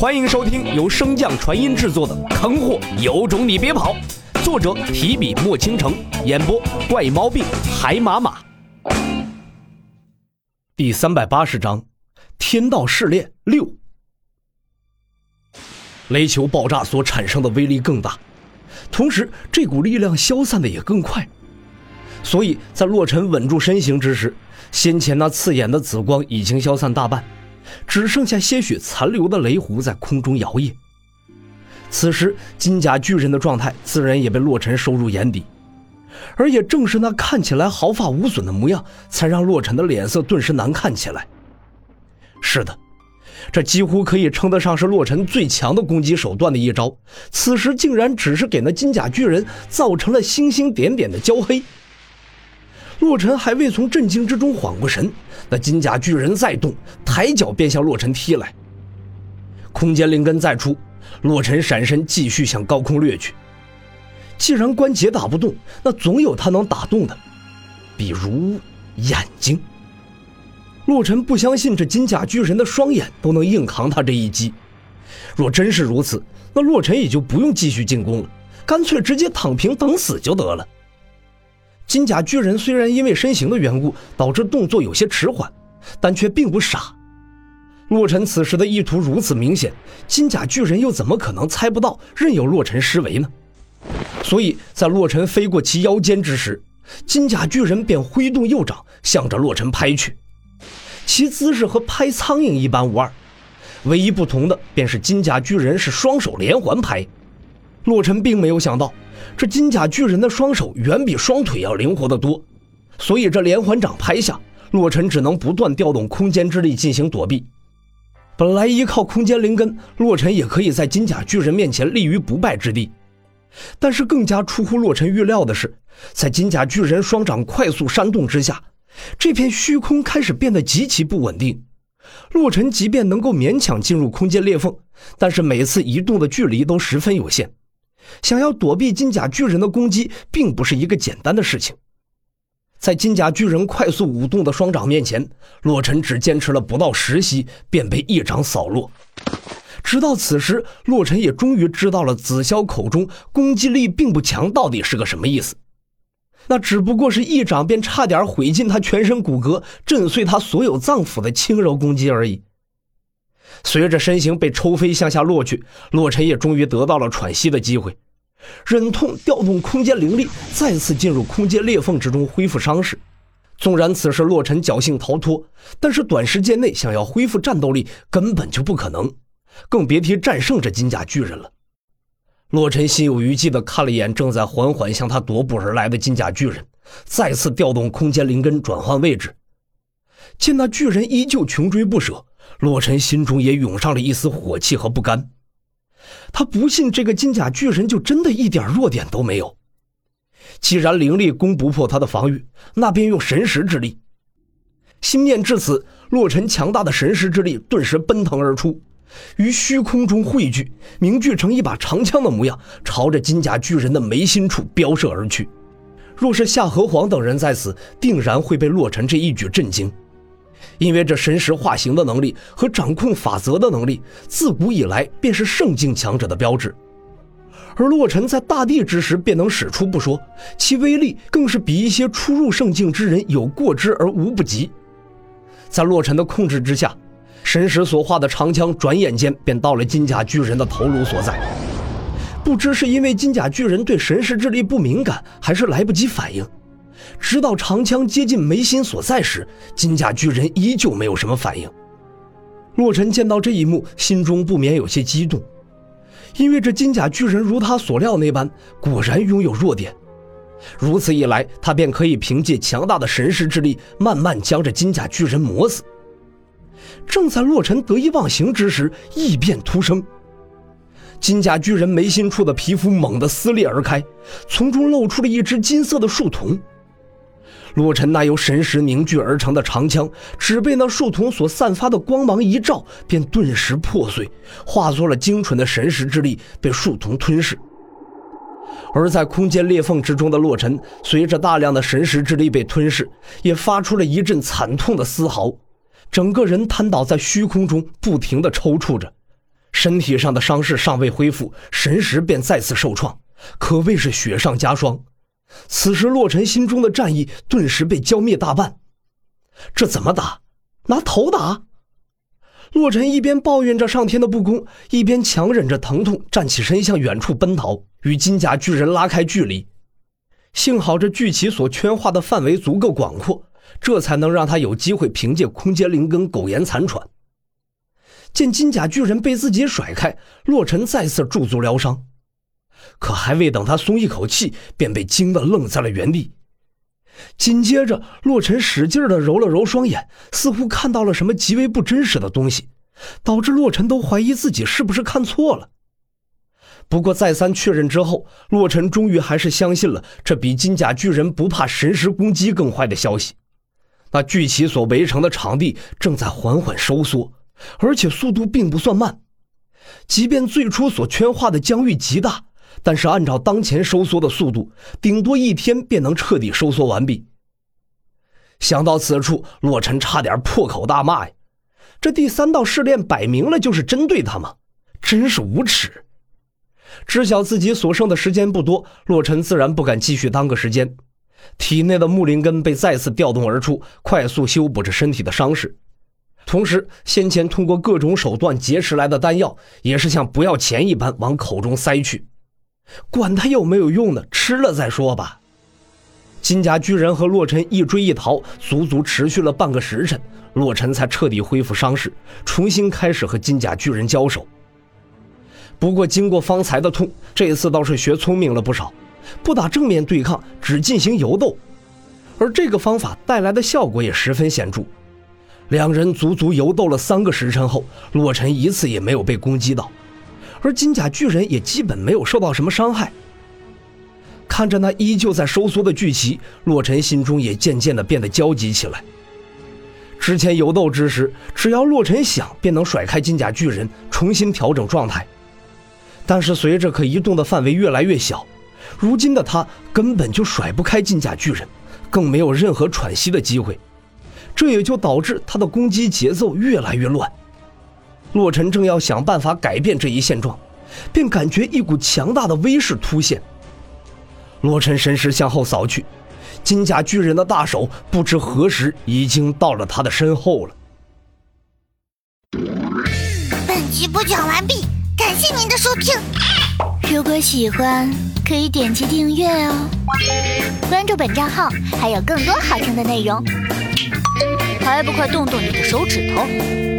欢迎收听由升降传音制作的《坑货有种你别跑》，作者提笔墨倾城，演播怪猫病海马马。第三百八十章，天道试炼六。雷球爆炸所产生的威力更大，同时这股力量消散的也更快，所以在洛尘稳住身形之时，先前那刺眼的紫光已经消散大半。只剩下些许残留的雷弧在空中摇曳。此时，金甲巨人的状态自然也被洛尘收入眼底，而也正是那看起来毫发无损的模样，才让洛尘的脸色顿时难看起来。是的，这几乎可以称得上是洛尘最强的攻击手段的一招，此时竟然只是给那金甲巨人造成了星星点点的焦黑。洛尘还未从震惊之中缓过神，那金甲巨人再动，抬脚便向洛尘踢来。空间灵根再出，洛尘闪身继续向高空掠去。既然关节打不动，那总有他能打动的，比如眼睛。洛尘不相信这金甲巨人的双眼都能硬扛他这一击。若真是如此，那洛尘也就不用继续进攻了，干脆直接躺平等死就得了。金甲巨人虽然因为身形的缘故导致动作有些迟缓，但却并不傻。洛尘此时的意图如此明显，金甲巨人又怎么可能猜不到，任由洛尘施为呢？所以在洛尘飞过其腰间之时，金甲巨人便挥动右掌向着洛尘拍去，其姿势和拍苍蝇一般无二，唯一不同的便是金甲巨人是双手连环拍。洛尘并没有想到。这金甲巨人的双手远比双腿要灵活得多，所以这连环掌拍下，洛尘只能不断调动空间之力进行躲避。本来依靠空间灵根，洛尘也可以在金甲巨人面前立于不败之地，但是更加出乎洛尘预料的是，在金甲巨人双掌快速扇动之下，这片虚空开始变得极其不稳定。洛尘即便能够勉强进入空间裂缝，但是每次移动的距离都十分有限。想要躲避金甲巨人的攻击，并不是一个简单的事情。在金甲巨人快速舞动的双掌面前，洛尘只坚持了不到十息，便被一掌扫落。直到此时，洛尘也终于知道了紫霄口中攻击力并不强到底是个什么意思。那只不过是一掌便差点毁尽他全身骨骼、震碎他所有脏腑的轻柔攻击而已。随着身形被抽飞向下落去，洛尘也终于得到了喘息的机会，忍痛调动空间灵力，再次进入空间裂缝之中恢复伤势。纵然此时洛尘侥幸逃脱，但是短时间内想要恢复战斗力根本就不可能，更别提战胜这金甲巨人了。洛尘心有余悸地看了一眼正在缓缓向他踱步而来的金甲巨人，再次调动空间灵根转换位置，见那巨人依旧穷追不舍。洛尘心中也涌上了一丝火气和不甘，他不信这个金甲巨人就真的一点弱点都没有。既然灵力攻不破他的防御，那便用神识之力。心念至此，洛尘强大的神识之力顿时奔腾而出，于虚空中汇聚，凝聚成一把长枪的模样，朝着金甲巨人的眉心处飙射而去。若是夏河皇等人在此，定然会被洛尘这一举震惊。因为这神识化形的能力和掌控法则的能力，自古以来便是圣境强者的标志。而洛尘在大地之时便能使出不说，其威力更是比一些初入圣境之人有过之而无不及。在洛尘的控制之下，神识所化的长枪转眼间便到了金甲巨人的头颅所在。不知是因为金甲巨人对神识之力不敏感，还是来不及反应。直到长枪接近眉心所在时，金甲巨人依旧没有什么反应。洛尘见到这一幕，心中不免有些激动，因为这金甲巨人如他所料那般，果然拥有弱点。如此一来，他便可以凭借强大的神识之力，慢慢将这金甲巨人磨死。正在洛尘得意忘形之时，异变突生，金甲巨人眉心处的皮肤猛地撕裂而开，从中露出了一只金色的树瞳。洛尘那由神识凝聚而成的长枪，只被那树瞳所散发的光芒一照，便顿时破碎，化作了精纯的神识之力，被树瞳吞噬。而在空间裂缝之中的洛尘，随着大量的神识之力被吞噬，也发出了一阵惨痛的嘶嚎，整个人瘫倒在虚空中，不停地抽搐着，身体上的伤势尚未恢复，神识便再次受创，可谓是雪上加霜。此时，洛尘心中的战意顿时被浇灭大半。这怎么打？拿头打？洛尘一边抱怨着上天的不公，一边强忍着疼痛，站起身向远处奔逃，与金甲巨人拉开距离。幸好这巨奇所圈化的范围足够广阔，这才能让他有机会凭借空间灵根苟延残喘。见金甲巨人被自己甩开，洛尘再次驻足疗伤。可还未等他松一口气，便被惊得愣在了原地。紧接着，洛尘使劲地揉了揉双眼，似乎看到了什么极为不真实的东西，导致洛尘都怀疑自己是不是看错了。不过再三确认之后，洛尘终于还是相信了这比金甲巨人不怕神识攻击更坏的消息。那巨奇所围成的场地正在缓缓收缩，而且速度并不算慢。即便最初所圈化的疆域极大。但是按照当前收缩的速度，顶多一天便能彻底收缩完毕。想到此处，洛尘差点破口大骂呀！这第三道试炼摆明了就是针对他嘛，真是无耻！知晓自己所剩的时间不多，洛尘自然不敢继续耽搁时间，体内的木灵根被再次调动而出，快速修补着身体的伤势。同时，先前通过各种手段劫持来的丹药，也是像不要钱一般往口中塞去。管他有没有用呢，吃了再说吧。金甲巨人和洛尘一追一逃，足足持续了半个时辰，洛尘才彻底恢复伤势，重新开始和金甲巨人交手。不过，经过方才的痛，这次倒是学聪明了不少，不打正面对抗，只进行游斗。而这个方法带来的效果也十分显著。两人足足游斗了三个时辰后，洛尘一次也没有被攻击到。而金甲巨人也基本没有受到什么伤害。看着那依旧在收缩的巨旗，洛尘心中也渐渐的变得焦急起来。之前游斗之时，只要洛尘想，便能甩开金甲巨人，重新调整状态。但是随着可移动的范围越来越小，如今的他根本就甩不开金甲巨人，更没有任何喘息的机会。这也就导致他的攻击节奏越来越乱。洛尘正要想办法改变这一现状，便感觉一股强大的威势突现。洛尘神识向后扫去，金甲巨人的大手不知何时已经到了他的身后了。本集播讲完毕，感谢您的收听。如果喜欢，可以点击订阅哦，关注本账号还有更多好听的内容。还不快动动你的手指头！